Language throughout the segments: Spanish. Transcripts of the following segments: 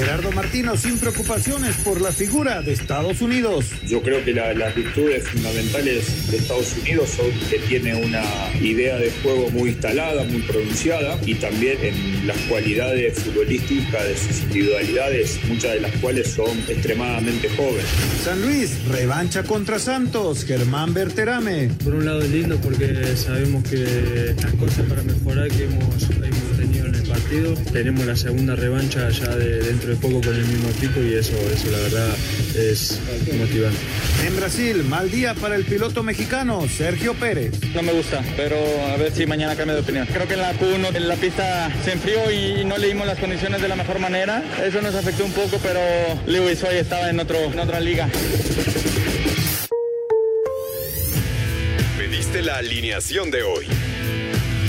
Gerardo Martino sin preocupaciones por la figura de Estados Unidos. Yo creo que la, las virtudes fundamentales de Estados Unidos son que tiene una idea de juego muy instalada, muy pronunciada y también en las cualidades futbolísticas de sus individualidades, muchas de las cuales son extremadamente jóvenes. San Luis, revancha contra Santos, Germán Berterame. Por un lado es lindo porque sabemos que las cosas para mejorar que hemos, hemos tenido en el partido, tenemos la segunda revancha ya de, dentro de poco con el mismo equipo y eso, eso la verdad es motivante. En Brasil, mal día para el piloto mexicano Sergio Pérez. No me gusta, pero a ver si mañana cambia de opinión. Creo que en la Q1 la pista se enfrió y no leímos las condiciones de la mejor manera. Eso nos afectó un poco, pero Lewis hoy estaba en, otro, en otra liga. Pediste la alineación de hoy.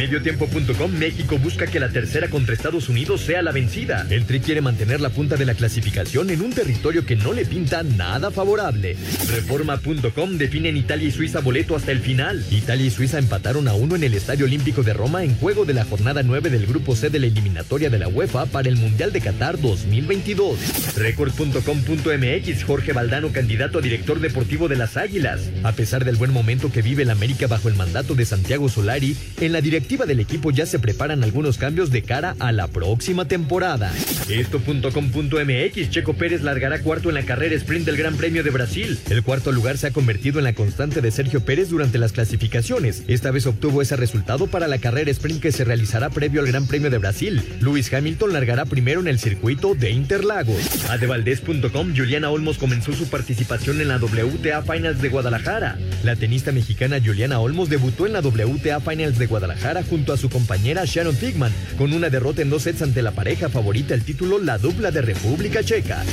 Mediotiempo.com México busca que la tercera contra Estados Unidos sea la vencida. El Tri quiere mantener la punta de la clasificación en un territorio que no le pinta nada favorable. Reforma.com definen Italia y Suiza boleto hasta el final. Italia y Suiza empataron a uno en el Estadio Olímpico de Roma en juego de la jornada 9 del grupo C de la eliminatoria de la UEFA para el Mundial de Qatar 2022. Record.com.mx Jorge Valdano candidato a director deportivo de las Águilas. A pesar del buen momento que vive el América bajo el mandato de Santiago Solari, en la del equipo ya se preparan algunos cambios de cara a la próxima temporada. Esto.com.mx Checo Pérez largará cuarto en la carrera sprint del Gran Premio de Brasil. El cuarto lugar se ha convertido en la constante de Sergio Pérez durante las clasificaciones. Esta vez obtuvo ese resultado para la carrera sprint que se realizará previo al Gran Premio de Brasil. Lewis Hamilton largará primero en el circuito de Interlagos. Adevaldez.com Juliana Olmos comenzó su participación en la WTA Finals de Guadalajara. La tenista mexicana Juliana Olmos debutó en la WTA Finals de Guadalajara junto a su compañera Sharon Figman, con una derrota en dos sets ante la pareja favorita el título, la dupla de República Checa.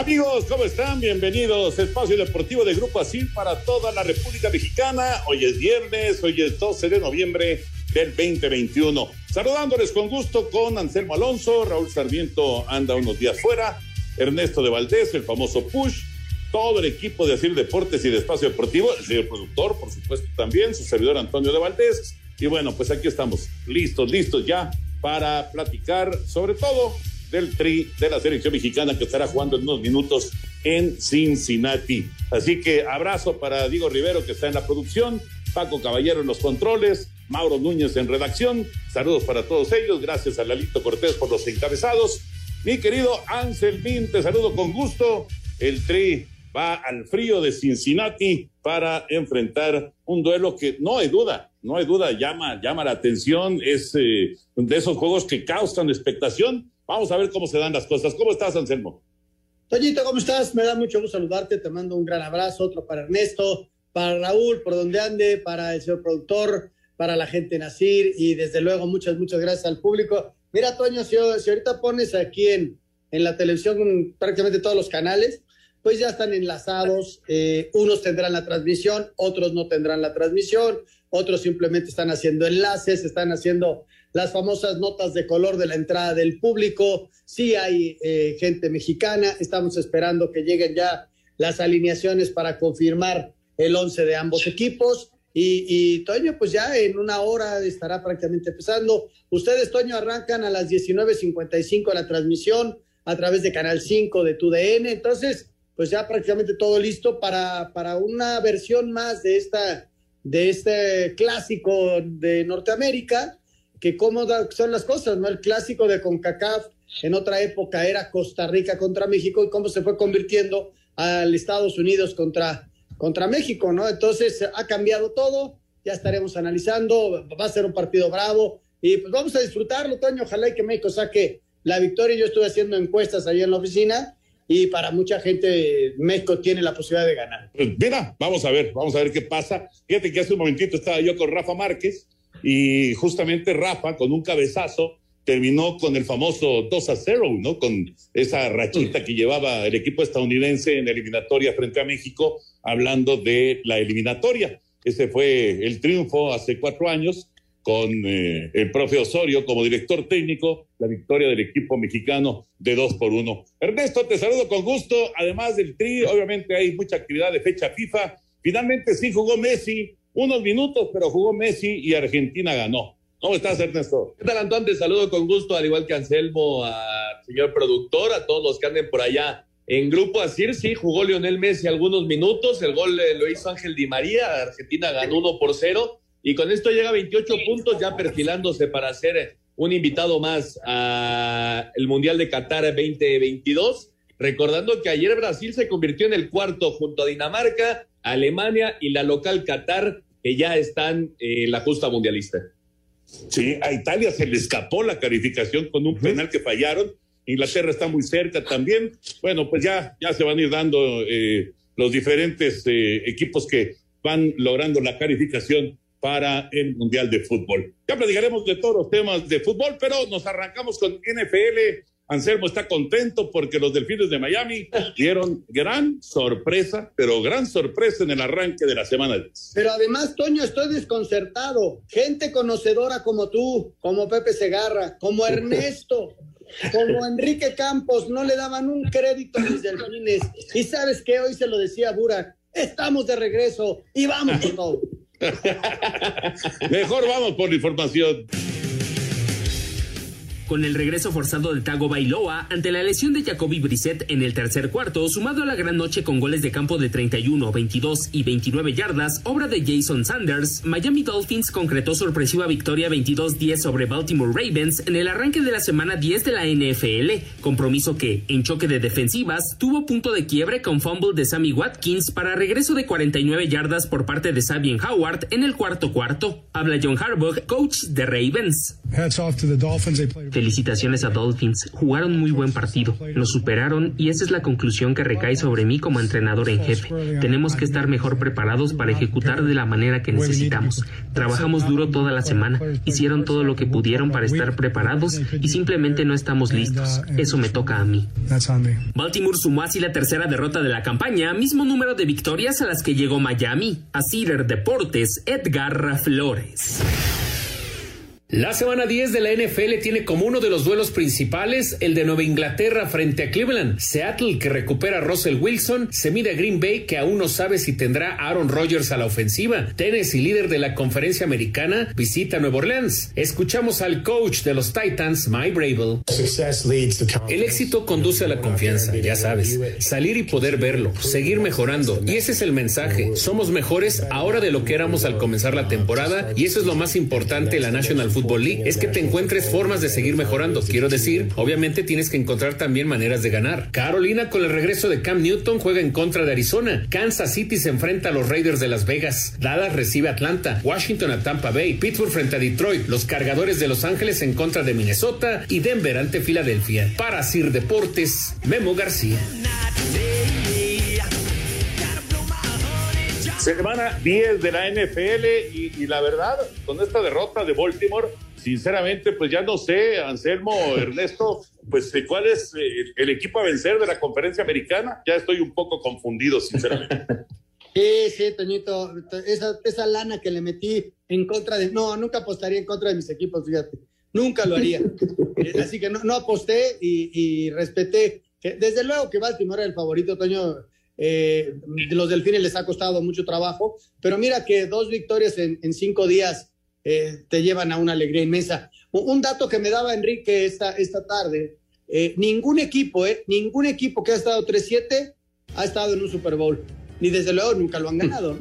Amigos, ¿cómo están? Bienvenidos Espacio Deportivo de Grupo Asil para toda la República Mexicana. Hoy es viernes, hoy es 12 de noviembre del 2021. Saludándoles con gusto con Anselmo Alonso, Raúl Sarmiento anda unos días fuera, Ernesto de Valdés, el famoso Push, todo el equipo de Asir Deportes y de Espacio Deportivo, el señor productor, por supuesto también, su servidor Antonio de Valdés. Y bueno, pues aquí estamos, listos, listos ya para platicar sobre todo del tri de la selección mexicana que estará jugando en unos minutos en Cincinnati. Así que abrazo para Diego Rivero que está en la producción, Paco Caballero en los controles, Mauro Núñez en redacción. Saludos para todos ellos. Gracias a Lalito Cortés por los encabezados. Mi querido Anselmín, te saludo con gusto. El Tri va al frío de Cincinnati para enfrentar un duelo que no hay duda, no hay duda, llama, llama la atención. Es eh, de esos juegos que causan expectación. Vamos a ver cómo se dan las cosas. ¿Cómo estás, Anselmo? Toñito, ¿cómo estás? Me da mucho gusto saludarte. Te mando un gran abrazo, otro para Ernesto, para Raúl, por donde ande, para el señor productor, para la gente Nacir y desde luego muchas, muchas gracias al público. Mira, Toño, si, ahorita pones aquí en, en la televisión prácticamente todos los canales, pues ya están enlazados, eh, unos tendrán la transmisión, otros no tendrán la transmisión, otros simplemente están haciendo enlaces, están haciendo las famosas notas de color de la entrada del público, sí hay eh, gente mexicana, estamos esperando que lleguen ya las alineaciones para confirmar el once de ambos equipos Y, Toño, pues ya en una hora estará prácticamente empezando. Ustedes, Toño, arrancan a las 19.55 la transmisión a través de Canal 5 de TUDN. Entonces, pues ya prácticamente todo listo para, para una versión más de, esta, de este clásico de Norteamérica, que cómo son las cosas, ¿no? El clásico de CONCACAF en otra época era Costa Rica contra México y cómo se fue convirtiendo al Estados Unidos contra, contra México, ¿no? Entonces ha cambiado todo, ya estaremos analizando, va a ser un partido bravo y pues vamos a disfrutarlo, Toño, ojalá y que México saque la victoria. Yo estuve haciendo encuestas ahí en la oficina y para mucha gente México tiene la posibilidad de ganar. Pues mira, vamos a ver, vamos a ver qué pasa. Fíjate que hace un momentito estaba yo con Rafa Márquez y justamente Rafa con un cabezazo terminó con el famoso 2 a 0, ¿no? Con esa rachita que llevaba el equipo estadounidense en eliminatoria frente a México, hablando de la eliminatoria. Ese fue el triunfo hace cuatro años con eh, el profe Osorio como director técnico, la victoria del equipo mexicano de 2 por 1. Ernesto, te saludo con gusto. Además del tri, obviamente hay mucha actividad de fecha FIFA. Finalmente sí jugó Messi, unos minutos, pero jugó Messi y Argentina ganó. ¿Cómo estás, Ernesto? ¿Qué tal, Antoine? Te saludo con gusto, al igual que Anselmo, al señor productor, a todos los que anden por allá en grupo. Así sí, jugó Lionel Messi algunos minutos. El gol lo hizo Ángel Di María. Argentina ganó 1 por 0. Y con esto llega a 28 puntos, ya perfilándose para ser un invitado más al Mundial de Qatar 2022. Recordando que ayer Brasil se convirtió en el cuarto junto a Dinamarca, Alemania y la local Qatar, que ya están en la justa mundialista. Sí, a Italia se le escapó la calificación con un penal que fallaron. Inglaterra está muy cerca también. Bueno, pues ya, ya se van a ir dando eh, los diferentes eh, equipos que van logrando la calificación para el Mundial de Fútbol. Ya platicaremos de todos los temas de fútbol, pero nos arrancamos con NFL Anselmo está contento porque los Delfines de Miami dieron gran sorpresa, pero gran sorpresa en el arranque de la semana 10. Pero además, Toño, estoy desconcertado. Gente conocedora como tú, como Pepe Segarra, como Ernesto, como Enrique Campos, no le daban un crédito a los Delfines. Y sabes que hoy se lo decía Burak, estamos de regreso y vamos. Mejor vamos por la información. Con el regreso forzado de Tago Bailoa ante la lesión de Jacoby Brissett en el tercer cuarto, sumado a la gran noche con goles de campo de 31, 22 y 29 yardas, obra de Jason Sanders, Miami Dolphins concretó sorpresiva victoria 22-10 sobre Baltimore Ravens en el arranque de la semana 10 de la NFL, compromiso que, en choque de defensivas, tuvo punto de quiebre con fumble de Sammy Watkins para regreso de 49 yardas por parte de Sabian Howard en el cuarto cuarto. Habla John Harbaugh, coach de Ravens. Felicitaciones a Dolphins. Jugaron muy buen partido. Nos superaron y esa es la conclusión que recae sobre mí como entrenador en jefe. Tenemos que estar mejor preparados para ejecutar de la manera que necesitamos. Trabajamos duro toda la semana. Hicieron todo lo que pudieron para estar preparados y simplemente no estamos listos. Eso me toca a mí. Baltimore sumó así la tercera derrota de la campaña, mismo número de victorias a las que llegó Miami. A Cider Deportes, Edgar Flores. La semana 10 de la NFL tiene como uno de los duelos principales el de Nueva Inglaterra frente a Cleveland. Seattle, que recupera a Russell Wilson, se mide a Green Bay, que aún no sabe si tendrá Aaron Rodgers a la ofensiva. Tennessee, líder de la conferencia americana, visita Nueva Orleans. Escuchamos al coach de los Titans, Mike Brable. El éxito conduce a la confianza, ya sabes. Salir y poder verlo, seguir mejorando. Y ese es el mensaje. Somos mejores ahora de lo que éramos al comenzar la temporada y eso es lo más importante en la National Football es que te encuentres formas de seguir mejorando. Quiero decir, obviamente tienes que encontrar también maneras de ganar. Carolina con el regreso de Cam Newton juega en contra de Arizona. Kansas City se enfrenta a los Raiders de Las Vegas. Dallas recibe a Atlanta. Washington a Tampa Bay. Pittsburgh frente a Detroit. Los cargadores de Los Ángeles en contra de Minnesota y Denver ante Filadelfia. Para Sir Deportes, Memo García. Semana 10 de la NFL y, la verdad, con esta derrota de Baltimore, sinceramente, pues ya no sé, Anselmo, Ernesto, pues eh, cuál es eh, el equipo a vencer de la conferencia americana. Ya estoy un poco confundido, sinceramente. Sí, sí, Toñito, esa, esa lana que le metí en contra de... No, nunca apostaría en contra de mis equipos, fíjate. Nunca lo haría. Eh, así que no, no aposté y, y respeté. Desde luego que Baltimore era el favorito, Toño Eh, los delfines les ha costado mucho trabajo, pero mira que dos victorias en, en cinco días eh, te llevan a una alegría inmensa. Un dato que me daba Enrique esta, esta tarde, eh, ningún equipo, eh, ningún equipo que ha estado 3-7 ha estado en un Super Bowl, ni desde luego nunca lo han ganado.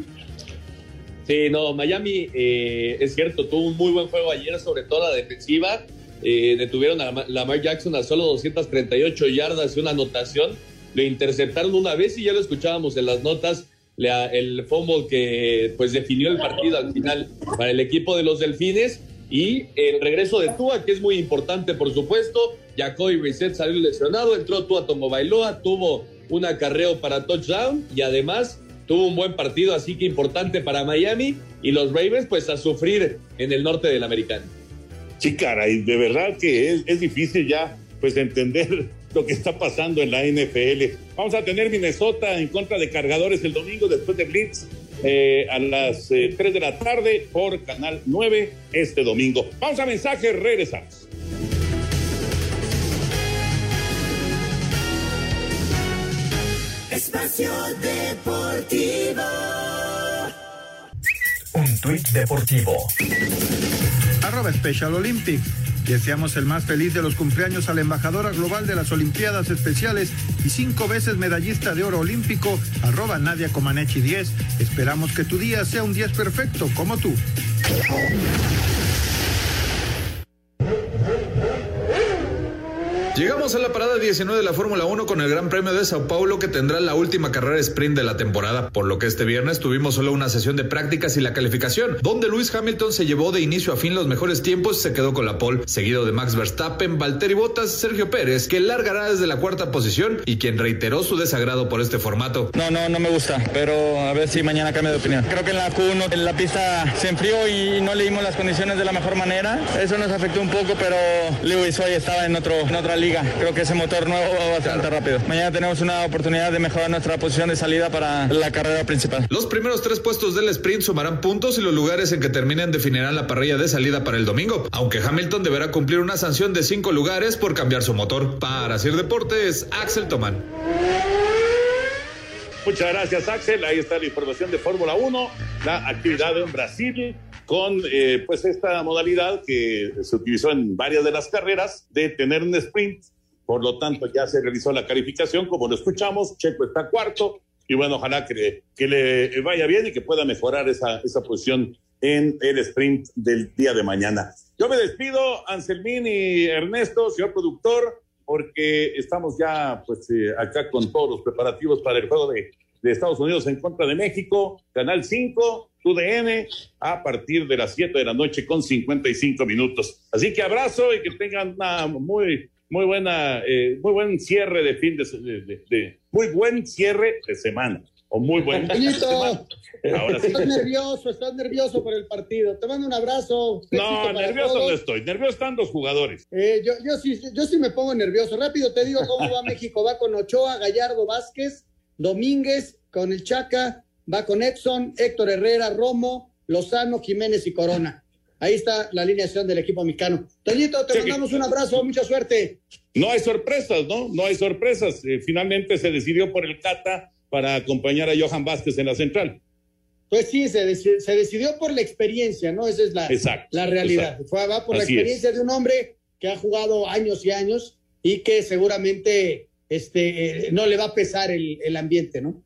Sí, no, Miami eh, es cierto, tuvo un muy buen juego ayer, sobre todo la defensiva. Detuvieron a Lamar Jackson a solo 238 yardas y una anotación. Lo interceptaron una vez y ya lo escuchábamos en las notas. El fumble que pues definió el partido al final para el equipo de los Delfines y el regreso de Tua, que es muy importante, por supuesto. Jacoby Brissett salió lesionado, entró Tua Bailoa, tuvo un acarreo para touchdown y además tuvo un buen partido, así que importante para Miami y los Ravens pues a sufrir en el norte del americano. Sí, caray, de verdad que es, es difícil ya pues entender lo que está pasando en la NFL. Vamos a tener Minnesota en contra de cargadores el domingo después de Blitz eh, a las eh, 3 de la tarde por Canal 9 este domingo. Vamos a mensajes, regresamos. Espacio Deportivo. Un tuit deportivo. Arroba Special Olympics. Deseamos el más feliz de los cumpleaños a la embajadora global de las Olimpiadas Especiales y cinco veces medallista de oro olímpico, arroba Nadia Comaneci 10. Esperamos que tu día sea un 10 perfecto como tú. Llegamos a la parada 19 de la Fórmula 1 con el Gran Premio de Sao Paulo que tendrá la última carrera sprint de la temporada, por lo que este viernes tuvimos solo una sesión de prácticas y la calificación, donde Lewis Hamilton se llevó de inicio a fin los mejores tiempos y se quedó con la pole, seguido de Max Verstappen, Valtteri Bottas, Sergio Pérez, que largará desde la cuarta posición y quien reiteró su desagrado por este formato. No, no, no me gusta, pero a ver si mañana cambia de opinión. Creo que en la Q1 la pista se enfrió y no leímos las condiciones de la mejor manera. Eso nos afectó un poco, pero Lewis hoy estaba en, otro, en otra liga. Creo que ese motor nuevo va bastante rápido. Mañana tenemos una oportunidad de mejorar nuestra posición de salida para la carrera principal. Los primeros tres puestos del sprint sumarán puntos y los lugares en que terminen definirán la parrilla de salida para el domingo, aunque Hamilton deberá cumplir una sanción de cinco lugares por cambiar su motor. Para Sir Deportes, Axel Tomán. Muchas gracias, Axel. Ahí está la información de Fórmula 1, la actividad en Brasil con eh, pues esta modalidad que se utilizó en varias de las carreras de tener un sprint. Por lo tanto, ya se realizó la calificación, como lo escuchamos. Checo está cuarto y bueno, ojalá que, que le vaya bien y que pueda mejorar esa, esa posición en el sprint del día de mañana. Yo me despido, Anselmín y Ernesto, señor productor, porque estamos ya pues eh, acá con todos los preparativos para el juego de, de Estados Unidos en contra de México, Canal 5, TUDN, a partir de las 7 de la noche con 55 minutos. Así que abrazo y que tengan una muy, muy buena, eh, muy buen cierre de fin de, de, de, de, muy buen cierre de semana. O muy buen Ahora sí. Estás nervioso, estás nervioso por el partido. Te mando un abrazo. No, nervioso no estoy. Nervioso están los jugadores. Eh, yo, yo, sí, yo sí me pongo nervioso. Rápido te digo cómo va México. Va con Ochoa, Gallardo, Vázquez, Domínguez, con el Chaca, va con Edson, Héctor Herrera, Romo, Lozano, Jiménez y Corona. Ahí está la alineación del equipo mexicano. Toñito, te sí, mandamos un abrazo, mucha suerte. No hay sorpresas, ¿no? No hay sorpresas. Eh, finalmente se decidió por el Cata para acompañar a Johan Vázquez en la central. Pues sí, se, dec se decidió por la experiencia, ¿no? Esa es la, exacto, la realidad. Exacto. Fue, va por Así la experiencia es. de un hombre que ha jugado años y años y que seguramente este, eh, no le va a pesar el, el ambiente, ¿no?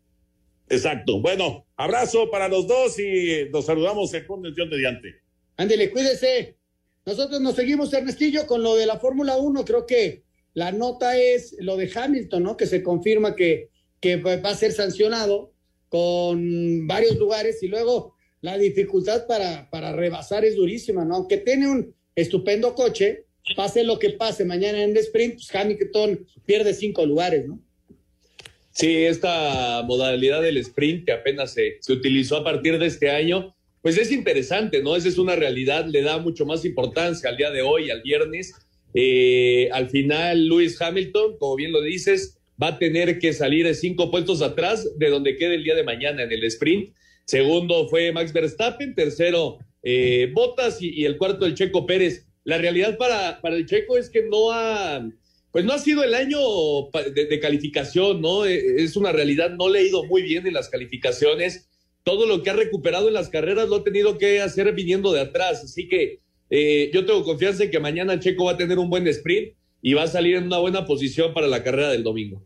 Exacto. Bueno, abrazo para los dos y nos saludamos en convención mediante. Ándele, cuídese. Nosotros nos seguimos, Ernestillo, con lo de la Fórmula 1. Creo que la nota es lo de Hamilton, ¿no? Que se confirma que, que va a ser sancionado con varios lugares y luego la dificultad para, para rebasar es durísima, ¿no? Aunque tiene un estupendo coche, pase lo que pase mañana en el sprint, pues Hamilton pierde cinco lugares, ¿no? Sí, esta modalidad del sprint que apenas se, se utilizó a partir de este año, pues es interesante, ¿no? Esa es una realidad, le da mucho más importancia al día de hoy, al viernes. Eh, al final, Lewis Hamilton, como bien lo dices, va a tener que salir cinco puestos atrás de donde quede el día de mañana en el sprint. Segundo fue Max Verstappen, tercero eh, Bottas y, y, el cuarto el Checo Pérez. La realidad para, para el Checo es que no ha, pues no ha sido el año de, calificación, ¿no? Eh, es una realidad, no le ha ido muy bien en las calificaciones. Todo lo que ha recuperado en las carreras lo ha tenido que hacer viniendo de atrás. Así que eh, yo tengo confianza en que mañana Checo va a tener un buen sprint y va a salir en una buena posición para la carrera del domingo.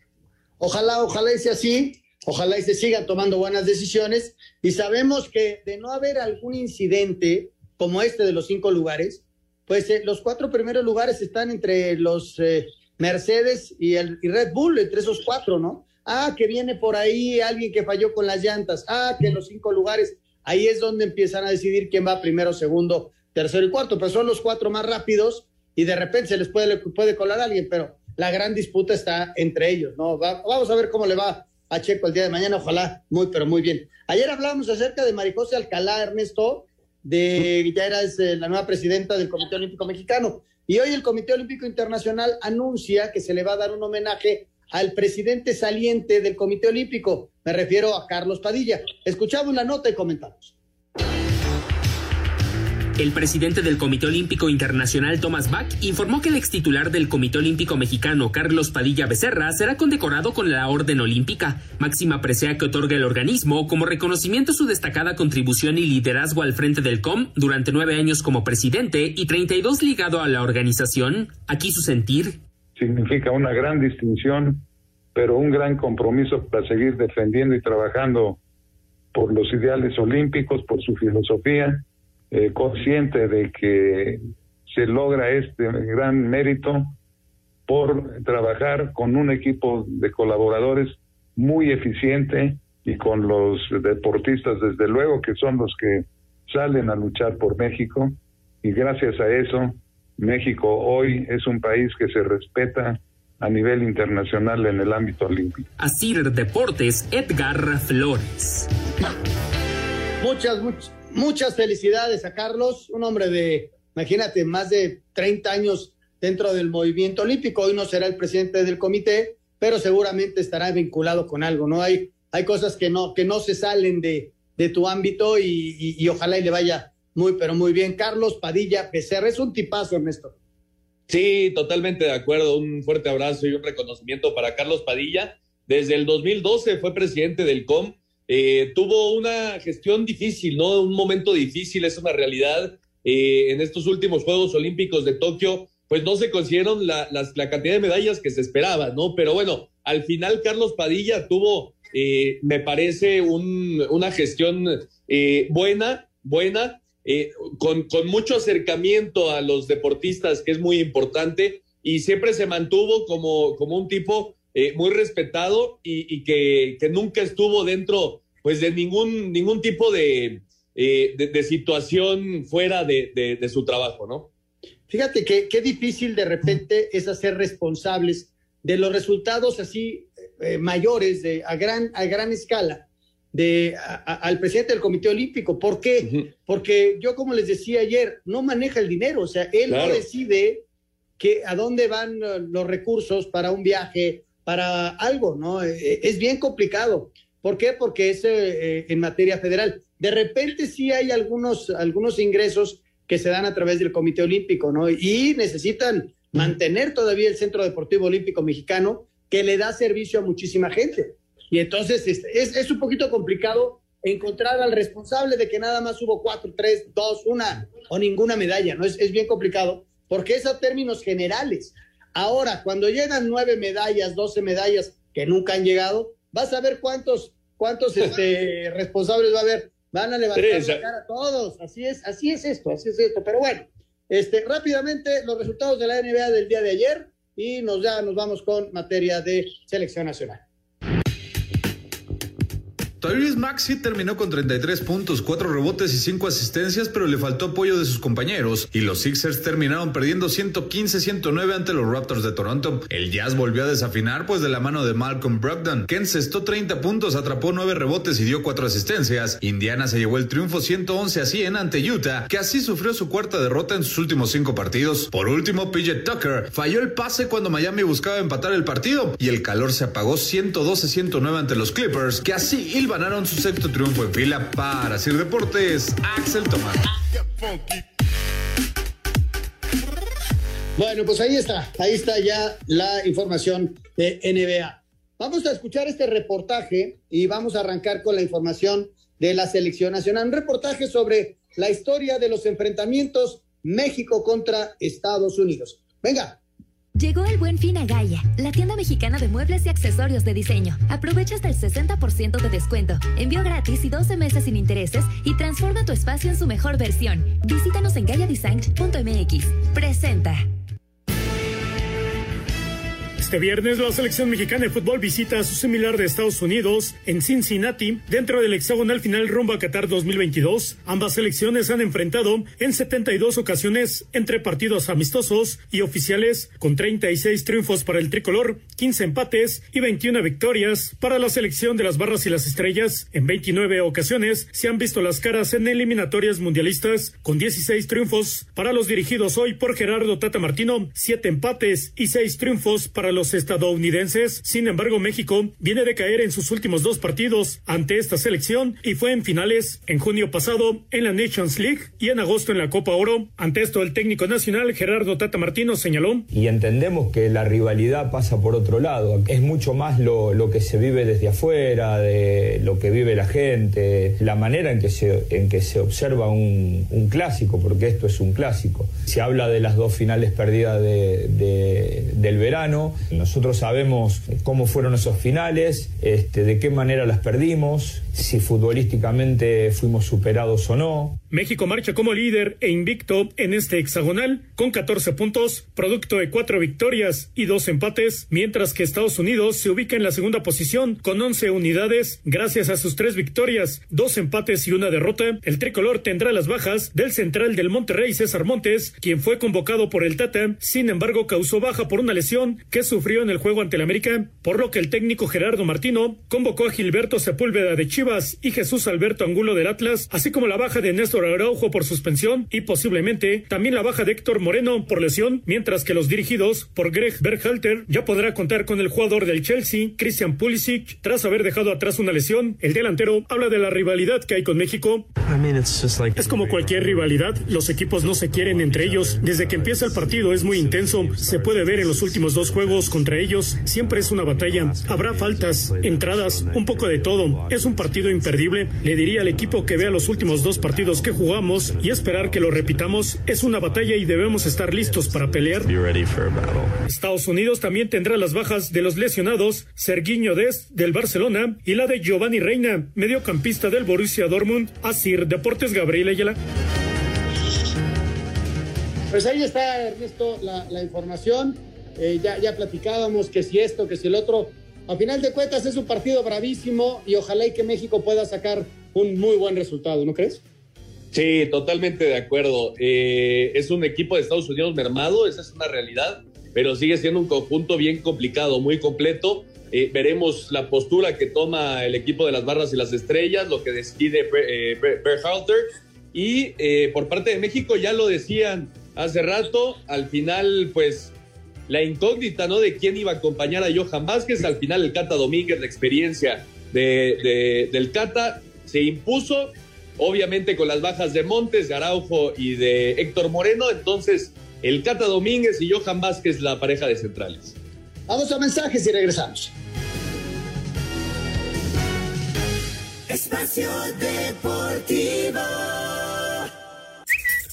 Ojalá, ojalá sea así, ojalá y se sigan tomando buenas decisiones. Y sabemos que de no haber algún incidente como este de los cinco lugares, pues eh, los cuatro primeros lugares están entre los eh, Mercedes y, el, y Red Bull, entre esos cuatro, ¿no? Ah, que viene por ahí alguien que falló con las llantas. Ah, que los cinco lugares, ahí es donde empiezan a decidir quién va primero, segundo, tercero y cuarto. Pero son los cuatro más rápidos y de repente se les puede, puede colar a alguien, pero la gran disputa está entre ellos, ¿no? vamos a ver cómo le va a Checo el día de mañana, ojalá muy, pero muy bien. Ayer hablábamos acerca de Maricose Alcalá, Ernesto, de ya era eh, la nueva presidenta del Comité Olímpico Mexicano. Y hoy el Comité Olímpico Internacional anuncia que se le va a dar un homenaje al presidente saliente del Comité Olímpico. Me refiero a Carlos Padilla. Escuchamos la nota y comentamos. El presidente del Comité Olímpico Internacional, Thomas Bach, informó que el ex titular del Comité Olímpico Mexicano, Carlos Padilla Becerra, será condecorado con la Orden Olímpica, máxima presea que otorga el organismo como reconocimiento a su destacada contribución y liderazgo al frente del COM durante nueve años como presidente y 32 ligado a la organización. Aquí su sentir. Significa una gran distinción, pero un gran compromiso para seguir defendiendo y trabajando por los ideales olímpicos, por su filosofía eh, consciente de que se logra este gran mérito por trabajar con un equipo de colaboradores muy eficiente y con los deportistas, desde luego, que son los que salen a luchar por México. Y gracias a eso, México hoy es un país que se respeta a nivel internacional en el ámbito olímpico. Así Deportes, Edgar Flores. Muchas, muchas Muchas felicidades a Carlos, un hombre de, imagínate, más de 30 años dentro del movimiento olímpico. Hoy no será el presidente del comité, pero seguramente estará vinculado con algo, ¿no? Hay, hay cosas que no, que no se salen de, de tu ámbito y, ojalá y le vaya muy, pero muy bien. Carlos Padilla Becerra, es un tipazo, Ernesto. Sí, totalmente de acuerdo. Un fuerte abrazo y un reconocimiento para Carlos Padilla. Desde el 2012 fue presidente del COM eh, tuvo una gestión difícil, ¿no? Un momento difícil, es una realidad. Eh, en estos últimos Juegos Olímpicos de Tokio, pues no se consiguieron la, la, cantidad de medallas que se esperaba, ¿no? Pero bueno, al final Carlos Padilla tuvo, eh, me parece, un, una gestión buena, buena, con, con mucho acercamiento a los deportistas, que es muy importante, y siempre se mantuvo como, como un tipo eh, muy respetado y, que, nunca estuvo dentro pues de ningún, ningún tipo de, eh, de, situación fuera de, su trabajo, ¿no? Fíjate que qué difícil de repente es hacer responsables de los resultados así eh, mayores de, a, gran, a gran escala de, al presidente del Comité Olímpico. ¿Por qué? Porque yo, como les decía ayer, no maneja el dinero, o sea, él no decide que, a dónde van los recursos para un viaje, para algo, ¿no? Eh, eh, es bien complicado. ¿Por qué? Porque es eh, en materia federal. De repente sí hay algunos, algunos ingresos que se dan a través del Comité Olímpico, ¿no? Y necesitan mantener todavía el Centro Deportivo Olímpico Mexicano, que le da servicio a muchísima gente. Y entonces es, es, un poquito complicado encontrar al responsable de que nada más hubo cuatro, tres, dos, una o ninguna medalla, ¿no? Es, es bien complicado, porque es a términos generales. Ahora, cuando llegan nueve medallas, doce medallas que nunca han llegado, vas a ver cuántos, cuántos este, responsables va a haber. Van a levantar la cara a todos. Así es, así es esto, así es esto. Pero bueno, este, rápidamente los resultados de la NBA del día de ayer y nos ya nos vamos con materia de selección nacional. Tyrese Maxi terminó con 33 puntos, 4 rebotes y 5 asistencias, pero le faltó apoyo de sus compañeros y los Sixers terminaron perdiendo 115-109 ante los Raptors de Toronto. El Jazz volvió a desafinar pues de la mano de Malcolm Brogdon, que encestó 30 puntos, atrapó 9 rebotes y dio 4 asistencias. Indiana se llevó el triunfo 111 a 100 ante Utah, que así sufrió su cuarta derrota en sus últimos 5 partidos. Por último, PJ Tucker falló el pase cuando Miami buscaba empatar el partido y el calor se apagó 112-109 ante los Clippers, que así ganaron su sexto triunfo en fila para Sir Deportes, Axel Tomás. Bueno, pues ahí está, ahí está ya la información de NBA. Vamos a escuchar este reportaje y vamos a arrancar con la información de la selección nacional. Un reportaje sobre la historia de los enfrentamientos México contra Estados Unidos. Venga. Llegó el buen fin a Gaia, la tienda mexicana de muebles y accesorios de diseño. Aprovecha hasta el 60% de descuento, envío gratis y 12 meses sin intereses y transforma tu espacio en su mejor versión. Visítanos en gaiadesign.mx. Presenta. Este viernes la selección mexicana de fútbol visita a su similar de Estados Unidos en Cincinnati dentro del hexagonal final rumbo a Qatar 2022. Ambas selecciones han enfrentado en 72 ocasiones entre partidos amistosos y oficiales con 36 triunfos para el tricolor, 15 empates y 21 victorias para la selección de las barras y las estrellas. En 29 ocasiones se han visto las caras en eliminatorias mundialistas con 16 triunfos para los dirigidos hoy por Gerardo Tata Martino, 7 empates y 6 triunfos para los estadounidenses. Sin embargo, México viene de caer en sus últimos dos partidos ante esta selección y fue en finales en junio pasado en la Nations League y en agosto en la Copa Oro. Ante esto, el técnico nacional Gerardo Tata Martino señaló. Y entendemos que la rivalidad pasa por otro lado. Es mucho más lo, lo que se vive desde afuera, de lo que vive la gente, la manera en que se, en que se observa un, un clásico, porque esto es un clásico. Se habla de las dos finales perdidas de, de, del verano nosotros sabemos cómo fueron esos finales, este, de qué manera las perdimos, si futbolísticamente fuimos superados o no. México marcha como líder e invicto en este hexagonal con 14 puntos, producto de cuatro victorias y dos empates, mientras que Estados Unidos se ubica en la segunda posición con 11 unidades gracias a sus tres victorias, dos empates y una derrota. El tricolor tendrá las bajas del central del Monterrey César Montes, quien fue convocado por el Tata, sin embargo causó baja por una lesión que sufrió en el juego ante el América, por lo que el técnico Gerardo Martino convocó a Gilberto Sepúlveda de Chivas y Jesús Alberto Angulo del Atlas, así como la baja de Néstor Araujo por suspensión y posiblemente también la baja de Héctor Moreno por lesión, mientras que los dirigidos por Greg Berhalter ya podrá contar con el jugador del Chelsea, Christian Pulisic, tras haber dejado atrás una lesión. El delantero habla de la rivalidad que hay con México. Es como cualquier rivalidad, los equipos no se quieren entre ellos. Desde que empieza el partido es muy intenso, se puede ver en los últimos dos juegos contra ellos, siempre es una batalla. Habrá faltas, entradas, un poco de todo. Es un partido imperdible. Le diría al equipo que vea los últimos dos partidos que jugamos y esperar que lo repitamos. Es una batalla y debemos estar listos para pelear. Estados Unidos también tendrá las bajas de los lesionados Sergiño Dest del Barcelona y la de Giovanni Reina, mediocampista del Borussia Dortmund, Asir Deportes Gabriel Ayala. Pues ahí está, Ernesto, la, la información. Eh, ya, ya platicábamos que si esto, que si el otro. A final de cuentas es un partido bravísimo y ojalá y que México pueda sacar un muy buen resultado, ¿no crees? Sí, totalmente de acuerdo. Eh, es un equipo de Estados Unidos mermado, esa es una realidad, pero sigue siendo un conjunto bien complicado, muy completo. Eh, veremos la postura que toma el equipo de las barras y las estrellas, lo que decide eh, Berhalter. Y por parte de México, ya lo decían hace rato, al final, pues la incógnita, ¿no? De quién iba a acompañar a Johan Vázquez. Al final, el Cata Domínguez, la experiencia de, del Cata, se impuso, obviamente con las bajas de Montes, de Araujo y de Héctor Moreno. Entonces, el Cata Domínguez y Johan Vázquez, la pareja de centrales. Vamos a mensajes y regresamos. Espacio Deportivo.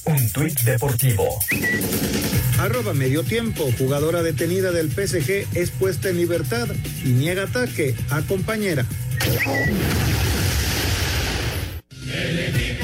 Un tuit deportivo. Arroba medio tiempo, jugadora detenida del PSG es puesta en libertad y niega ataque a compañera. El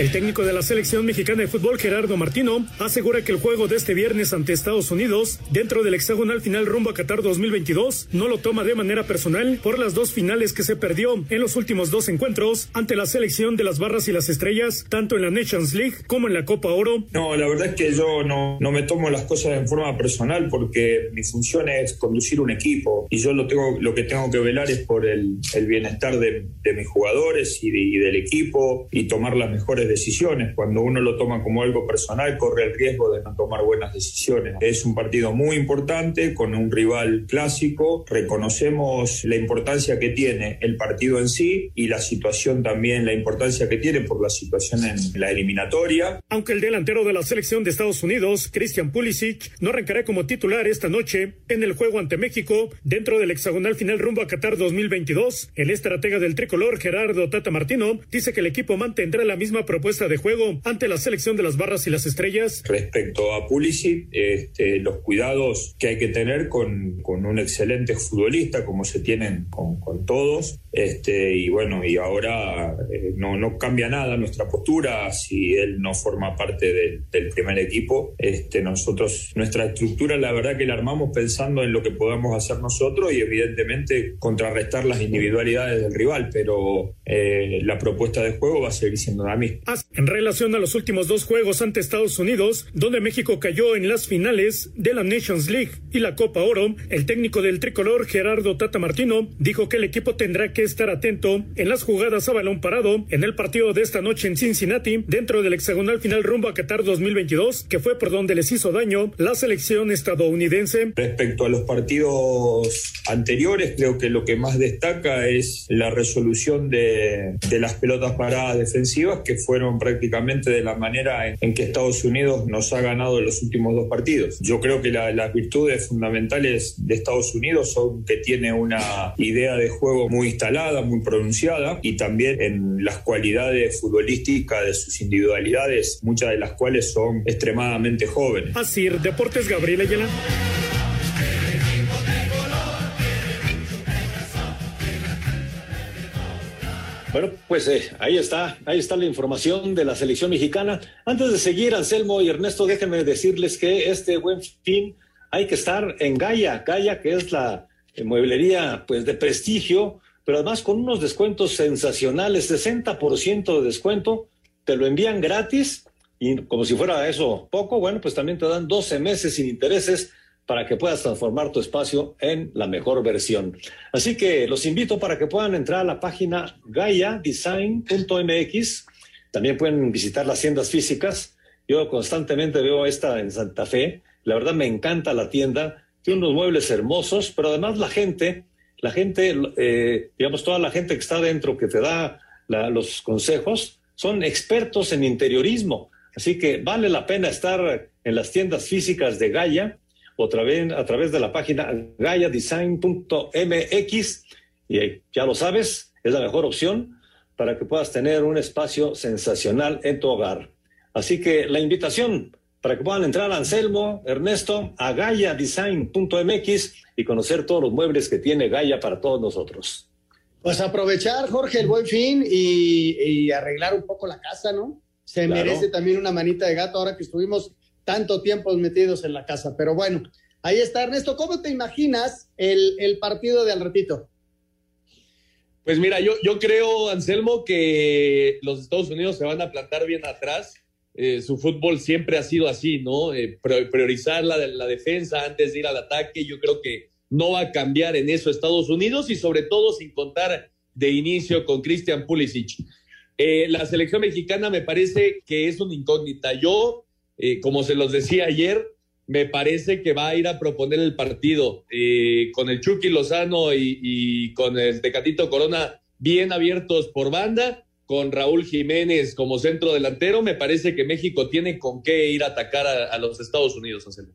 El técnico de la selección mexicana de fútbol, Gerardo Martino, asegura que el juego de este viernes ante Estados Unidos, dentro del hexagonal final rumbo a Qatar 2022, no lo toma de manera personal por las dos finales que se perdió en los últimos dos encuentros ante la selección de las barras y las estrellas, tanto en la Nations League como en la Copa Oro. No, la verdad es que yo no, no me tomo las cosas en forma personal porque mi función es conducir un equipo y yo lo, tengo, lo que tengo que velar es por el, el bienestar de, de mis jugadores y, de- y del equipo y tomar las mejores decisiones. Cuando uno lo toma como algo personal, corre el riesgo de no tomar buenas decisiones. Es un partido muy importante, con un rival clásico. Reconocemos la importancia que tiene el partido en sí y la situación también, la importancia que tiene por la situación en la eliminatoria. Aunque el delantero de la selección de Estados Unidos, Christian Pulisic, no arrancará como titular esta noche en el juego ante México dentro del hexagonal final rumbo a Qatar 2022, el estratega del tricolor Gerardo Tata Martino dice que el equipo mantendrá la misma propuesta de juego ante la selección de las barras y las estrellas. Respecto a Pulisic, este, los cuidados que hay que tener con, con un excelente futbolista como se tienen con, todos, este, y bueno, y ahora eh, no, no cambia nada nuestra postura si él no forma parte del primer equipo. Este, nosotros, nuestra estructura, la verdad que la armamos pensando en lo que podamos hacer nosotros y evidentemente contrarrestar las individualidades del rival, pero eh, la propuesta de juego va a seguir siendo la misma. En relación a los últimos dos juegos ante Estados Unidos, donde México cayó en las finales de la Nations League y la Copa Oro, el técnico del tricolor Gerardo Tata Martino dijo que el equipo tendrá que estar atento en las jugadas a balón parado en el partido de esta noche en Cincinnati, dentro del hexagonal final rumbo a Qatar 2022, que fue por donde les hizo daño la selección estadounidense. Respecto a los partidos anteriores, creo que lo que más destaca es la resolución de, de las pelotas paradas defensivas, que fueron prácticamente de la manera en, en, que Estados Unidos nos ha ganado los últimos dos partidos. Yo creo que la, las virtudes fundamentales de Estados Unidos son que tiene una idea de juego muy instalada, muy pronunciada, y también en las cualidades futbolísticas de sus individualidades, muchas de las cuales son extremadamente jóvenes. Así, Deportes Gabriel Ayala. Bueno, pues eh, ahí está, ahí está la información de la selección mexicana. Antes de seguir, Anselmo y Ernesto, déjenme decirles que este buen fin hay que estar en Gaia, Gaia que es la mueblería pues de prestigio, pero además con unos descuentos sensacionales, 60% de descuento, te lo envían gratis y como si fuera eso poco, bueno, pues también te dan 12 meses sin intereses para que puedas transformar tu espacio en la mejor versión. Así que los invito para que puedan entrar a la página gaiadesign.mx. También pueden visitar las tiendas físicas. Yo constantemente veo esta en Santa Fe. La verdad me encanta la tienda. Tiene unos muebles hermosos, pero además la gente, la gente, eh, digamos, toda la gente que está dentro, que te da los consejos, son expertos en interiorismo. Así que vale la pena estar en las tiendas físicas de Gaia otra vez a través de la página gaiadesign.mx y ya lo sabes, es la mejor opción para que puedas tener un espacio sensacional en tu hogar. Así que la invitación para que puedan entrar Anselmo, Ernesto, a gaiadesign.mx y conocer todos los muebles que tiene Gaia para todos nosotros. Pues aprovechar, Jorge, el buen fin y, y arreglar un poco la casa, ¿no? Se claro. merece también una manita de gato ahora que estuvimos tanto tiempo metidos en la casa. Pero bueno, ahí está Ernesto. ¿Cómo te imaginas el, el partido de al ratito? Pues mira, yo, yo creo, Anselmo, que los Estados Unidos se van a plantar bien atrás. Eh, su fútbol siempre ha sido así, ¿no? Eh, priorizar la, la defensa antes de ir al ataque. Yo creo que no va a cambiar en eso Estados Unidos y sobre todo sin contar de inicio con Christian Pulisic. Eh, la selección mexicana me parece que es una incógnita. Yo eh, como se los decía ayer, me parece que va a ir a proponer el partido eh, con el Chucky Lozano y, y, con el Tecatito Corona bien abiertos por banda, con Raúl Jiménez como centro delantero. Me parece que México tiene con qué ir a atacar a, a los Estados Unidos. Anselmo.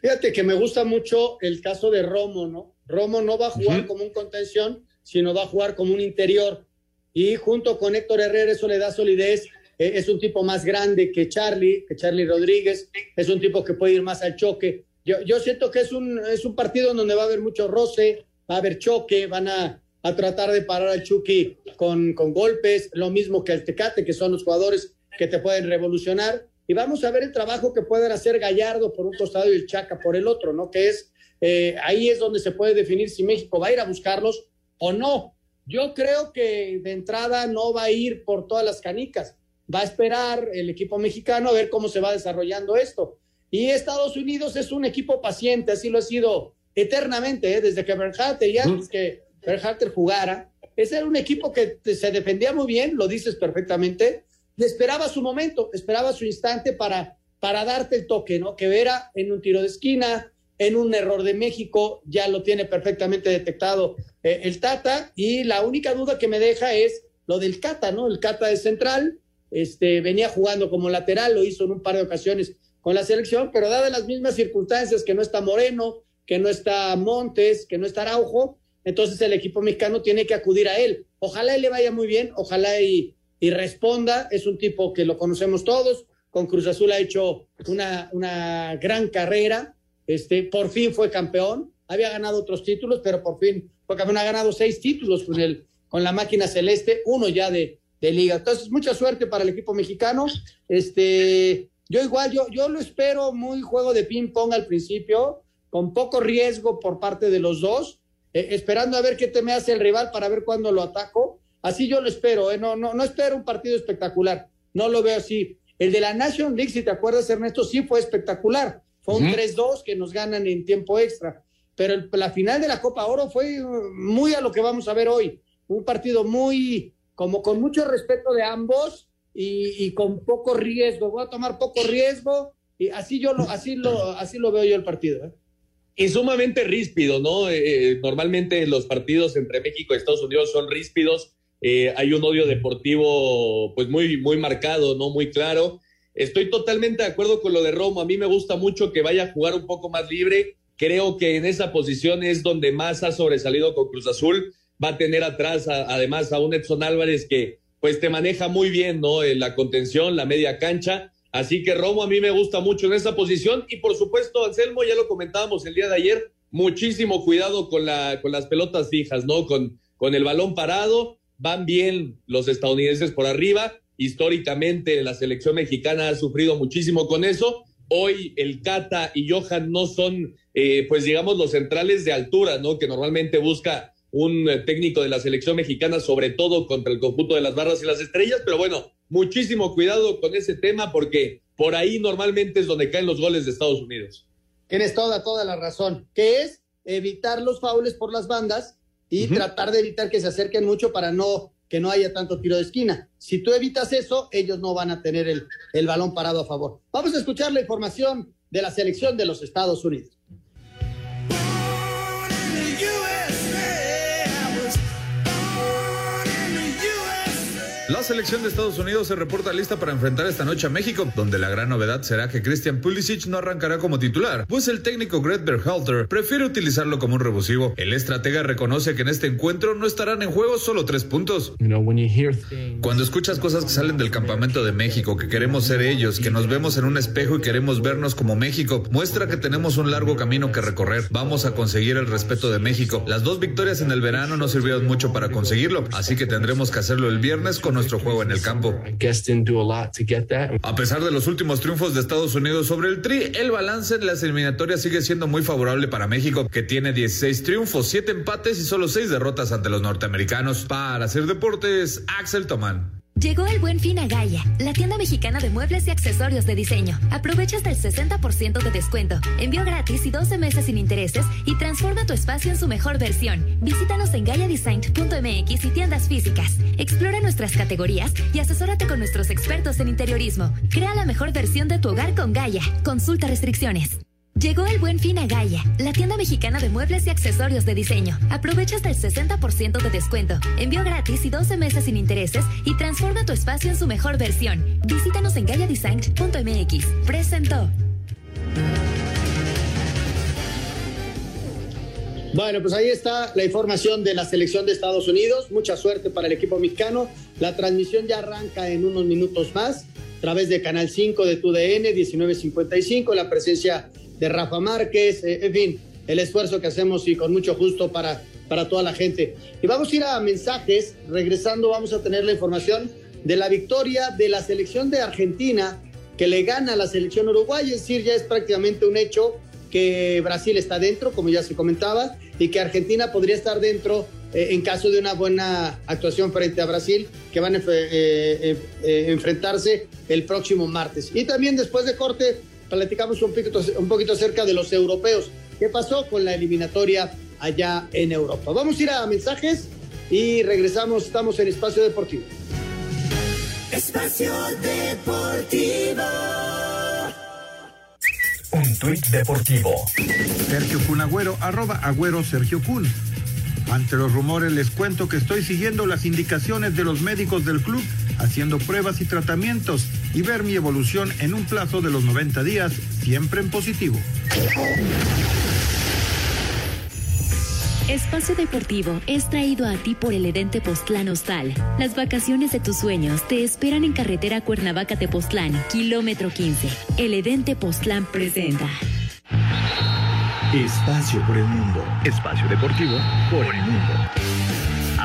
Fíjate que me gusta mucho el caso de Romo, ¿no? Romo no va a jugar uh -huh. como un contención, sino va a jugar como un interior. Y junto con Héctor Herrera eso le da solidez es un tipo más grande que Charlie, que Charlie Rodríguez, es un tipo que puede ir más al choque. Yo, yo siento que es un, es un partido donde va a haber mucho roce, va a haber choque, van a, a tratar de parar al Chucky con, con golpes, lo mismo que el Tecate, que son los jugadores que te pueden revolucionar. Y vamos a ver el trabajo que pueden hacer Gallardo por un costado y el Chaca por el otro, ¿no? Que es, eh, ahí es donde se puede definir si México va a ir a buscarlos o no. Yo creo que de entrada no va a ir por todas las canicas va a esperar el equipo mexicano a ver cómo se va desarrollando esto. Y Estados Unidos es un equipo paciente, así lo ha sido eternamente, ¿eh? desde que Bernhardt y antes que Bernhardt jugara. Ese era un equipo que se defendía muy bien, lo dices perfectamente, esperaba su momento, esperaba su instante para, para darte el toque, ¿no? Que Vera en un tiro de esquina, en un error de México, ya lo tiene perfectamente detectado eh, el Tata, y la única duda que me deja es lo del Cata, ¿no? El Cata es central, este, venía jugando como lateral, lo hizo en un par de ocasiones con la selección, pero dadas las mismas circunstancias que no está Moreno, que no está Montes, que no está Araujo, entonces el equipo mexicano tiene que acudir a él. Ojalá y le vaya muy bien, ojalá y, y responda, es un tipo que lo conocemos todos, con Cruz Azul ha hecho una, una gran carrera, este, por fin fue campeón, había ganado otros títulos, pero por fin fue campeón, ha ganado seis títulos con, el, con la máquina celeste, uno ya de, de liga. Entonces, mucha suerte para el equipo mexicano. Este, yo igual, yo, yo lo espero muy juego de ping-pong al principio, con poco riesgo por parte de los dos, eh, esperando a ver qué te me hace el rival para ver cuándo lo ataco. Así yo lo espero, eh, no, no, no espero un partido espectacular, no lo veo así. El de la National League, si te acuerdas, Ernesto, sí fue espectacular. Fue un 3-2 que nos ganan en tiempo extra. Pero el, la final de la Copa Oro fue muy a lo que vamos a ver hoy. Un partido muy, como con mucho respeto de ambos, y, con poco riesgo. Voy a tomar poco riesgo y así yo lo, así lo, así lo veo yo el partido. ¿eh? Y sumamente ríspido, ¿no? Eh, eh, normalmente los partidos entre México y Estados Unidos son ríspidos. hay un odio deportivo, pues muy, muy marcado, ¿no? Muy claro. Estoy totalmente de acuerdo con lo de Romo. A mí me gusta mucho que vaya a jugar un poco más libre. Creo que en esa posición es donde más ha sobresalido con Cruz Azul. Va a tener atrás, además, a un Edson Álvarez que, pues te maneja muy bien, ¿no? En la contención, la media cancha. Así que Romo a mí me gusta mucho en esa posición. Y por supuesto, Anselmo, ya lo comentábamos el día de ayer, muchísimo cuidado con, la, con las pelotas fijas, ¿no? Con, con el balón parado. Van bien los estadounidenses por arriba. Históricamente la selección mexicana ha sufrido muchísimo con eso. Hoy el Cata y Johan no son, eh, pues digamos, los centrales de altura, ¿no? Que normalmente busca un eh, técnico de la selección mexicana, sobre todo contra el conjunto de las barras y las estrellas, pero bueno, muchísimo cuidado con ese tema porque por ahí normalmente es donde caen los goles de Estados Unidos. Tienes toda, toda la razón, que es evitar los faules por las bandas y tratar de evitar que se acerquen mucho para no que no haya tanto tiro de esquina. Si tú evitas eso, ellos no van a tener el, el balón parado a favor. Vamos a escuchar la información de la selección de los Estados Unidos. La selección de Estados Unidos se reporta lista para enfrentar esta noche a México, donde la gran novedad será que Christian Pulisic no arrancará como titular, pues el técnico Greg Berhalter prefiere utilizarlo como un revulsivo. El estratega reconoce que en este encuentro no estarán en juego solo tres puntos. Cuando escuchas cosas que salen del campamento de México, que queremos ser ellos, que nos vemos en un espejo y queremos vernos como México, muestra que tenemos un largo camino que recorrer. Vamos a conseguir el respeto de México. Las dos victorias en el verano no sirvieron mucho para conseguirlo, así que tendremos que hacerlo el viernes con nuestro juego en el campo. A pesar de los últimos triunfos de Estados Unidos sobre el Tri, el balance en las eliminatorias sigue siendo muy favorable para México, que tiene 16 triunfos, 7 empates y solo 6 derrotas ante los norteamericanos. Para hacer deportes, Axel Tomán. Llegó el buen fin a Gaia, la tienda mexicana de muebles y accesorios de diseño. Aprovecha hasta el 60% de descuento, envío gratis y 12 meses sin intereses y transforma tu espacio en su mejor versión. Visítanos en gaiadesign.mx y tiendas físicas. Explora nuestras categorías y asesórate con nuestros expertos en interiorismo. Crea la mejor versión de tu hogar con Gaia. Consulta restricciones. Llegó el buen fin a Gaia, la tienda mexicana de muebles y accesorios de diseño. Aprovecha hasta el 60% de descuento, envío gratis y 12 meses sin intereses y transforma tu espacio en su mejor versión. Visítanos en gaiadesign.mx. Presentó. Bueno, pues ahí está la información de la selección de Estados Unidos. Mucha suerte para el equipo mexicano. La transmisión ya arranca en unos minutos más a través de Canal 5 de TUDN 1955, la presencia de Rafa Márquez, eh, en fin, el esfuerzo que hacemos y con mucho gusto para, para toda la gente. Y vamos a ir a mensajes, regresando vamos a tener la información de la victoria de la selección de Argentina que le gana a la selección uruguaya, es decir, ya es prácticamente un hecho que Brasil está dentro, como ya se comentaba, y que Argentina podría estar dentro eh, en caso de una buena actuación frente a Brasil, que van a eh, enfrentarse el próximo martes. Y también después de corte platicamos un poquito, un poquito acerca de los europeos. ¿Qué pasó con la eliminatoria allá en Europa? Vamos a ir a mensajes y regresamos. Estamos en Espacio Deportivo. Es Espacio Deportivo. Un tuit deportivo. Sergio Cunagüero, arroba agüero Sergio Kun. Ante los rumores les cuento que estoy siguiendo las indicaciones de los médicos del club, haciendo pruebas y tratamientos y ver mi evolución en un plazo de los 90 días, siempre en positivo. Espacio Deportivo es traído a ti por el Edén Tepoztlán Hostal. Las vacaciones de tus sueños te esperan en carretera Cuernavaca-Tepoztlán, kilómetro 15. El Edén Tepoztlán presenta. Espacio por el mundo. Espacio deportivo por el mundo.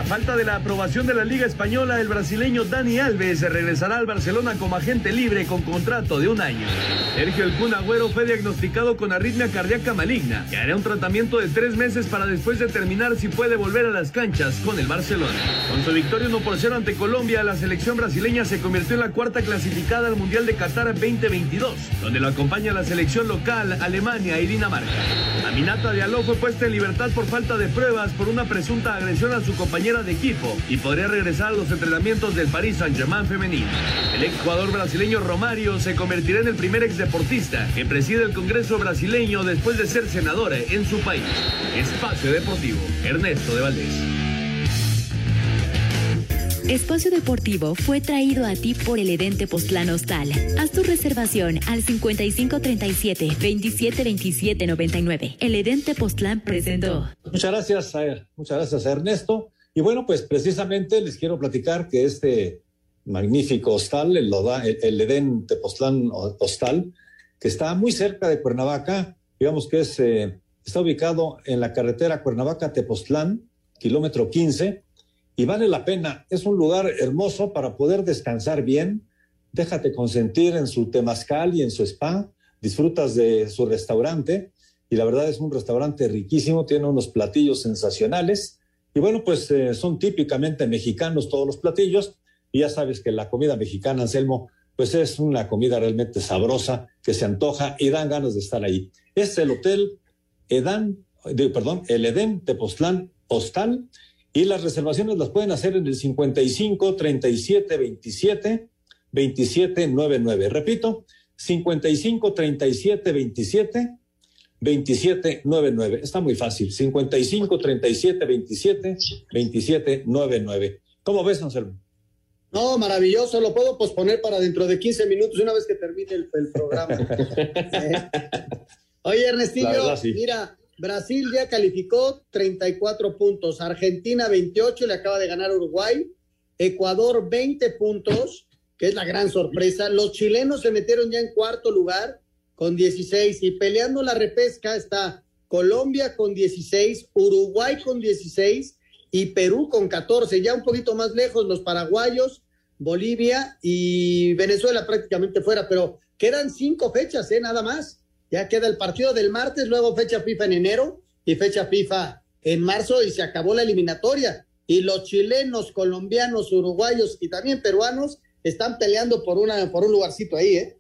Falta de la aprobación de la Liga Española, el brasileño Dani Alves regresará al Barcelona como agente libre con contrato de un año. Sergio El Kun Agüero fue diagnosticado con arritmia cardíaca maligna y hará un tratamiento de tres meses para después determinar si puede volver a las canchas con el Barcelona. Con su victoria 1 por 0 ante Colombia, la selección brasileña se convirtió en la cuarta clasificada al Mundial de Qatar 2022, donde lo acompaña la selección local, Alemania y Dinamarca. Aminata Diallo fue puesta en libertad por falta de pruebas por una presunta agresión a su de equipo y podría regresar a los entrenamientos del Paris Saint-Germain femenino. El exjugador brasileño Romario se convertirá en el primer exdeportista que preside el Congreso brasileño después de ser senador en su país. Espacio Deportivo, Ernesto de Valdés. Espacio Deportivo fue traído a ti por el Edén Tepoztlán Hostal. Haz tu reservación al 5537-272799. El Edén Tepoztlán presentó. Muchas gracias, a, muchas gracias a Ernesto. Y bueno, pues precisamente les quiero platicar que este magnífico hostal, el, el Edén Tepoztlán Hostal, que está muy cerca de Cuernavaca, digamos que es, eh, está ubicado en la carretera Cuernavaca-Tepoztlán, kilómetro 15, y vale la pena. Es un lugar hermoso para poder descansar bien. Déjate consentir en su temazcal y en su spa. Disfrutas de su restaurante y la verdad es un restaurante riquísimo, tiene unos platillos sensacionales y bueno, pues eh, son típicamente mexicanos todos los platillos. Y ya sabes que la comida mexicana, Anselmo, pues es una comida realmente sabrosa que se antoja y dan ganas de estar ahí. Es el hotel Edán, perdón, el Edén Tepoztlán Hostal y las reservaciones las pueden hacer en el 55 37 27 27 99. Repito, 55 37 27 2799. Está muy fácil. 55 37 27 27 99. ¿Cómo ves, Anselmo? No, maravilloso. Lo puedo posponer para dentro de 15 minutos, una vez que termine el, programa. Oye, Ernestillo, mira, Brasil ya calificó 34 puntos, Argentina 28, le acaba de ganar Uruguay, Ecuador 20 puntos, que es la gran sorpresa. Los chilenos se metieron ya en cuarto lugar con 16 y peleando la repesca está Colombia con 16, Uruguay con 16 y Perú con 14. Ya un poquito más lejos los paraguayos, Bolivia y Venezuela prácticamente fuera, pero quedan cinco fechas, ¿eh? Nada más. Ya queda el partido del martes, luego fecha FIFA en enero y fecha FIFA en marzo y se acabó la eliminatoria. Y los chilenos, colombianos, uruguayos y también peruanos están peleando por, una, por un lugarcito ahí, ¿eh?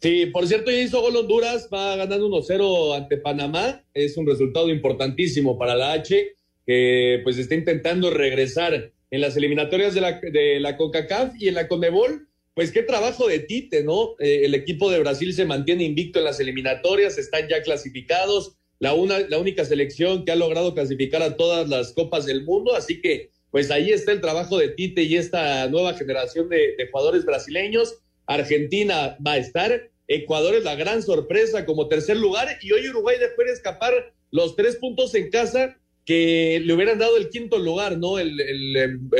Sí, por cierto, ya hizo gol Honduras, va ganando 1-0 ante Panamá. Es un resultado importantísimo para la H, que pues está intentando regresar en las eliminatorias de la, de la CONCACAF y en la CONMEBOL. Pues qué trabajo de Tite, ¿no? Eh, el equipo de Brasil se mantiene invicto en las eliminatorias, están ya clasificados, la, una, la única selección que ha logrado clasificar a todas las copas del mundo, así que pues ahí está el trabajo de Tite y esta nueva generación de, de jugadores brasileños Argentina va a estar, Ecuador es la gran sorpresa como tercer lugar y hoy Uruguay dejó de escapar los tres puntos en casa que le hubieran dado el quinto lugar, ¿no? El,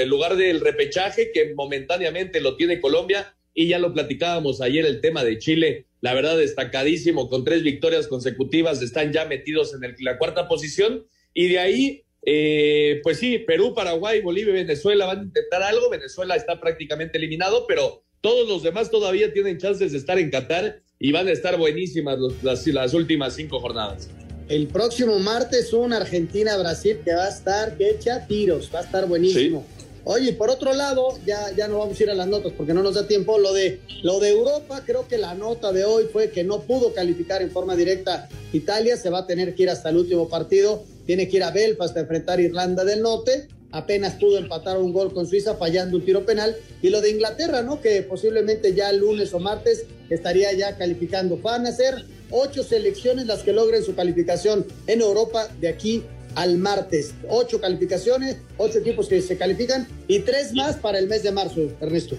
lugar del repechaje que momentáneamente lo tiene Colombia y ya lo platicábamos ayer el tema de Chile, la verdad destacadísimo, con tres victorias consecutivas, están ya metidos en la cuarta posición y de ahí, eh, pues sí, Perú, Paraguay, Bolivia Venezuela van a intentar algo, Venezuela está prácticamente eliminado, pero todos los demás todavía tienen chances de estar en Qatar y van a estar buenísimas las, las, últimas cinco jornadas. El próximo martes un Argentina-Brasil que va a estar que echa tiros, va a estar buenísimo. Oye, por otro lado, ya, ya no vamos a ir a las notas porque no nos da tiempo. Lo de, lo de Europa, creo que la nota de hoy fue que no pudo calificar en forma directa Italia, se va a tener que ir hasta el último partido, tiene que ir a Belfast a enfrentar a Irlanda del Norte apenas pudo empatar un gol con Suiza fallando un tiro penal. Y lo de Inglaterra, ¿no? Que posiblemente ya lunes o martes estaría ya calificando. Van a ser ocho selecciones las que logren su calificación en Europa de aquí al martes. Ocho calificaciones, ocho equipos que se califican y tres más para el mes de marzo, Ernesto.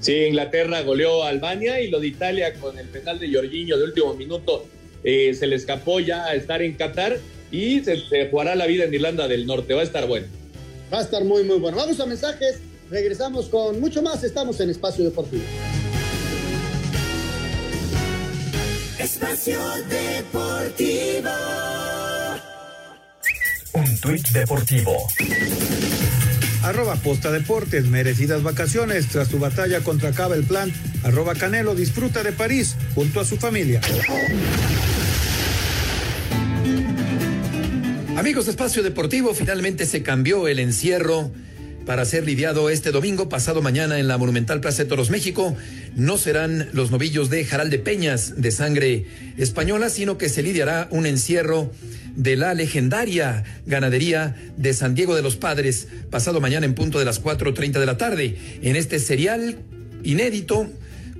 Sí, Inglaterra goleó a Albania y lo de Italia con el penal de Jorginho de último minuto eh, se le escapó ya a estar en Qatar y se, se, jugará la vida en Irlanda del Norte. Va a estar bueno. Va a estar muy, muy bueno. Vamos a mensajes, regresamos con mucho más. Estamos en Espacio Deportivo. Espacio Deportivo. Un tuit deportivo. Arroba Posta Deportes, merecidas vacaciones tras su batalla contra Caba el Plan. Arroba Canelo disfruta de París junto a su familia. Amigos de Espacio Deportivo, finalmente se cambió el encierro para ser lidiado este domingo, pasado mañana en la Monumental Plaza de Toros México. No serán los novillos de Jaral de Peñas de sangre española, sino que se lidiará un encierro de la legendaria ganadería de San Diego de los Padres, pasado mañana en punto de las 4.30 de la tarde. En este serial inédito,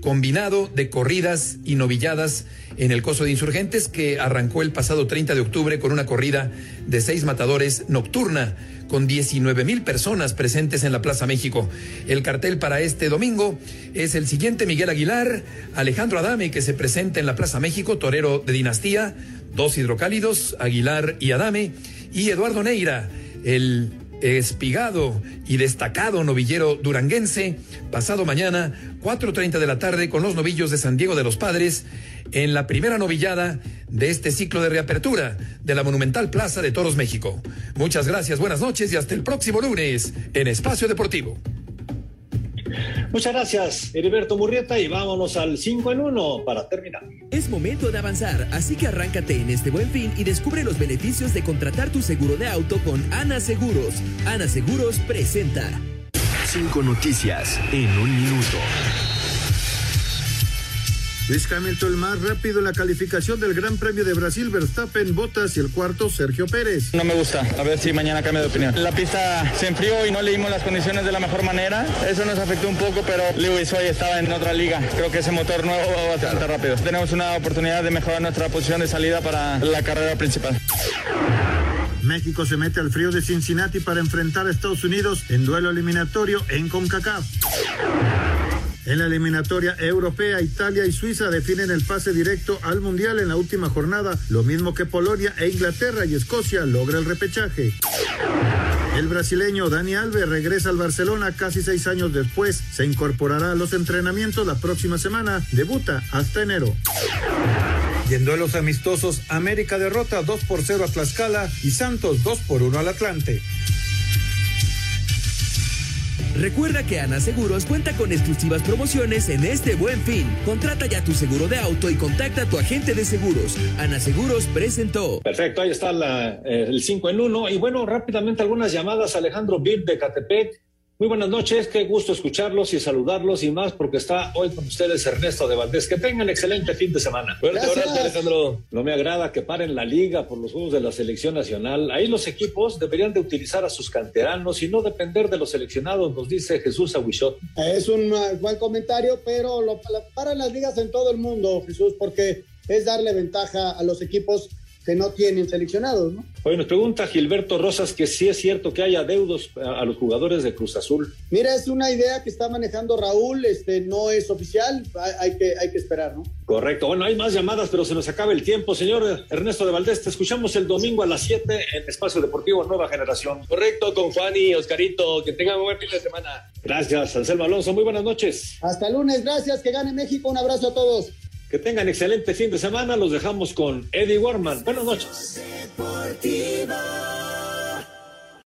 combinado de corridas y novilladas en el Coso de Insurgentes que arrancó el pasado 30 de octubre con una corrida de seis matadores nocturna con 19 mil personas presentes en la Plaza México. El cartel para este domingo es el siguiente Miguel Aguilar, Alejandro Adame que se presenta en la Plaza México, torero de dinastía, dos hidrocálidos, Aguilar y Adame, y Eduardo Neira, el espigado y destacado novillero duranguense, pasado mañana, 4.30 de la tarde, con los novillos de San Diego de los Padres, en la primera novillada de este ciclo de reapertura de la Monumental Plaza de Toros México. Muchas gracias, buenas noches y hasta el próximo lunes en Espacio Deportivo. Muchas gracias, Heriberto Murrieta, y vámonos al 5 en 1 para terminar. Es momento de avanzar, así que arráncate en este buen fin y descubre los beneficios de contratar tu seguro de auto con Ana Seguros. Ana Seguros presenta. Cinco noticias en un minuto. Luis Hamilton el más rápido en la calificación del Gran Premio de Brasil, Verstappen, Bottas y el cuarto Sergio Pérez. No me gusta, a ver si mañana cambia de opinión. La pista se enfrió y no leímos las condiciones de la mejor manera. Eso nos afectó un poco, pero Lewis hoy estaba en otra liga. Creo que ese motor nuevo va bastante rápido. Tenemos una oportunidad de mejorar nuestra posición de salida para la carrera principal. México se mete al frío de Cincinnati para enfrentar a Estados Unidos en duelo eliminatorio en CONCACAF. En la eliminatoria europea, Italia y Suiza definen el pase directo al Mundial en la última jornada, lo mismo que Polonia e Inglaterra y Escocia logra el repechaje. El brasileño Dani Alves regresa al Barcelona casi seis años después, se incorporará a los entrenamientos la próxima semana, debuta hasta enero. Y en duelos amistosos, América derrota 2 por 0 a Tlaxcala y Santos 2 por 1 al Atlante. Recuerda que Ana Seguros cuenta con exclusivas promociones en este buen fin. Contrata ya tu seguro de auto y contacta a tu agente de seguros. Ana Seguros presentó. Perfecto, ahí está la, eh, el 5 en 1. Y bueno, rápidamente algunas llamadas. Alejandro Bill de Catepec. Muy buenas noches, qué gusto escucharlos y saludarlos y más porque está hoy con ustedes Ernesto de Valdés. Que tengan excelente fin de semana. Fuerte abrazo, Alejandro. No me agrada que paren la liga por los juegos de la selección nacional. Ahí los equipos deberían de utilizar a sus canteranos y no depender de los seleccionados, nos dice Jesús Aguichot. Es un uh, buen comentario, pero lo, la- paran las ligas en todo el mundo, Jesús, porque es darle ventaja a los equipos que no tienen seleccionados, ¿no? Oye, nos pregunta Gilberto Rosas que sí es cierto que hay adeudos a a los jugadores de Cruz Azul. Mira, es una idea que está manejando Raúl, este no es oficial, hay, hay que, hay que esperar, ¿no? Correcto. Bueno, hay más llamadas, pero se nos acaba el tiempo. Señor Ernesto de Valdés, te escuchamos el domingo a las 7 en Espacio Deportivo Nueva Generación. Correcto, con Juan y Oscarito. Que tengan un buen fin de semana. Gracias, Anselmo Alonso. Muy buenas noches. Hasta el lunes, gracias, que gane México, un abrazo a todos. Que tengan excelente fin de semana. Los dejamos con Eddie Warman. Buenas noches.